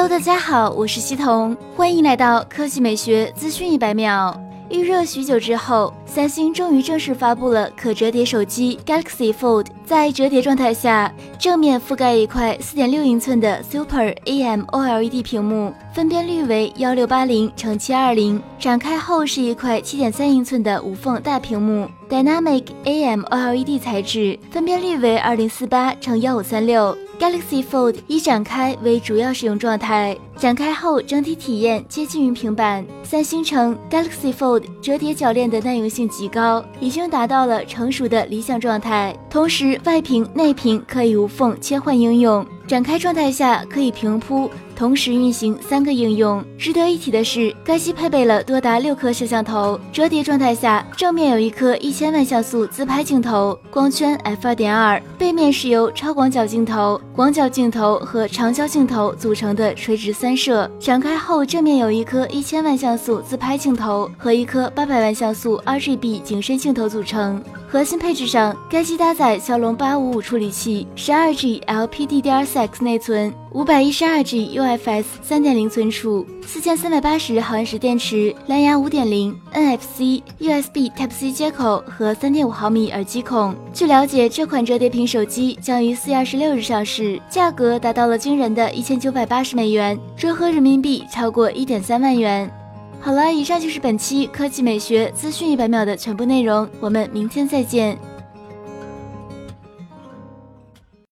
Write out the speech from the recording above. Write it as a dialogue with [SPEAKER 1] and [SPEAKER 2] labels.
[SPEAKER 1] Hello，大家好，我是西彤，欢迎来到科技美学资讯一百秒。预热许久之后，三星终于正式发布了可折叠手机 Galaxy Fold。在折叠状态下，正面覆盖一块4.6英寸的 Super AMOLED 屏幕，分辨率为1680乘720。展开后是一块7.3英寸的无缝大屏幕，Dynamic AMOLED 材质，分辨率为2048乘1536。Galaxy Fold 以展开为主要使用状态，展开后整体体验接近于平板。三星称，Galaxy Fold 折叠铰链的耐用性极高，已经达到了成熟的理想状态。同时，外屏、内屏可以无缝切换应用。展开状态下可以平铺，同时运行三个应用。值得一提的是，该机配备了多达六颗摄像头。折叠状态下，正面有一颗一千万像素自拍镜头，光圈 f 二点二；背面是由超广角镜头、广角镜头和长焦镜头组成的垂直三三摄。展开后，正面有一颗一千万像素自拍镜头和一颗八百万像素 RGB 景深镜头组成。核心配置上，该机搭载骁龙八五五处理器，十二 G LPDDR4X 内存，五百一十二 G UFS 三点零存储，四千三百八十毫安时电池，蓝牙五点零、NFC、USB Type C 接口和三点五毫米耳机孔。据了解，这款折叠屏手机将于四月二十六日上市，价格达到了惊人的一千九百八十美元，折合人民币超过一点三万元。好了，以上就是本期科技美学资讯一百秒的全部内容，我们明天再见。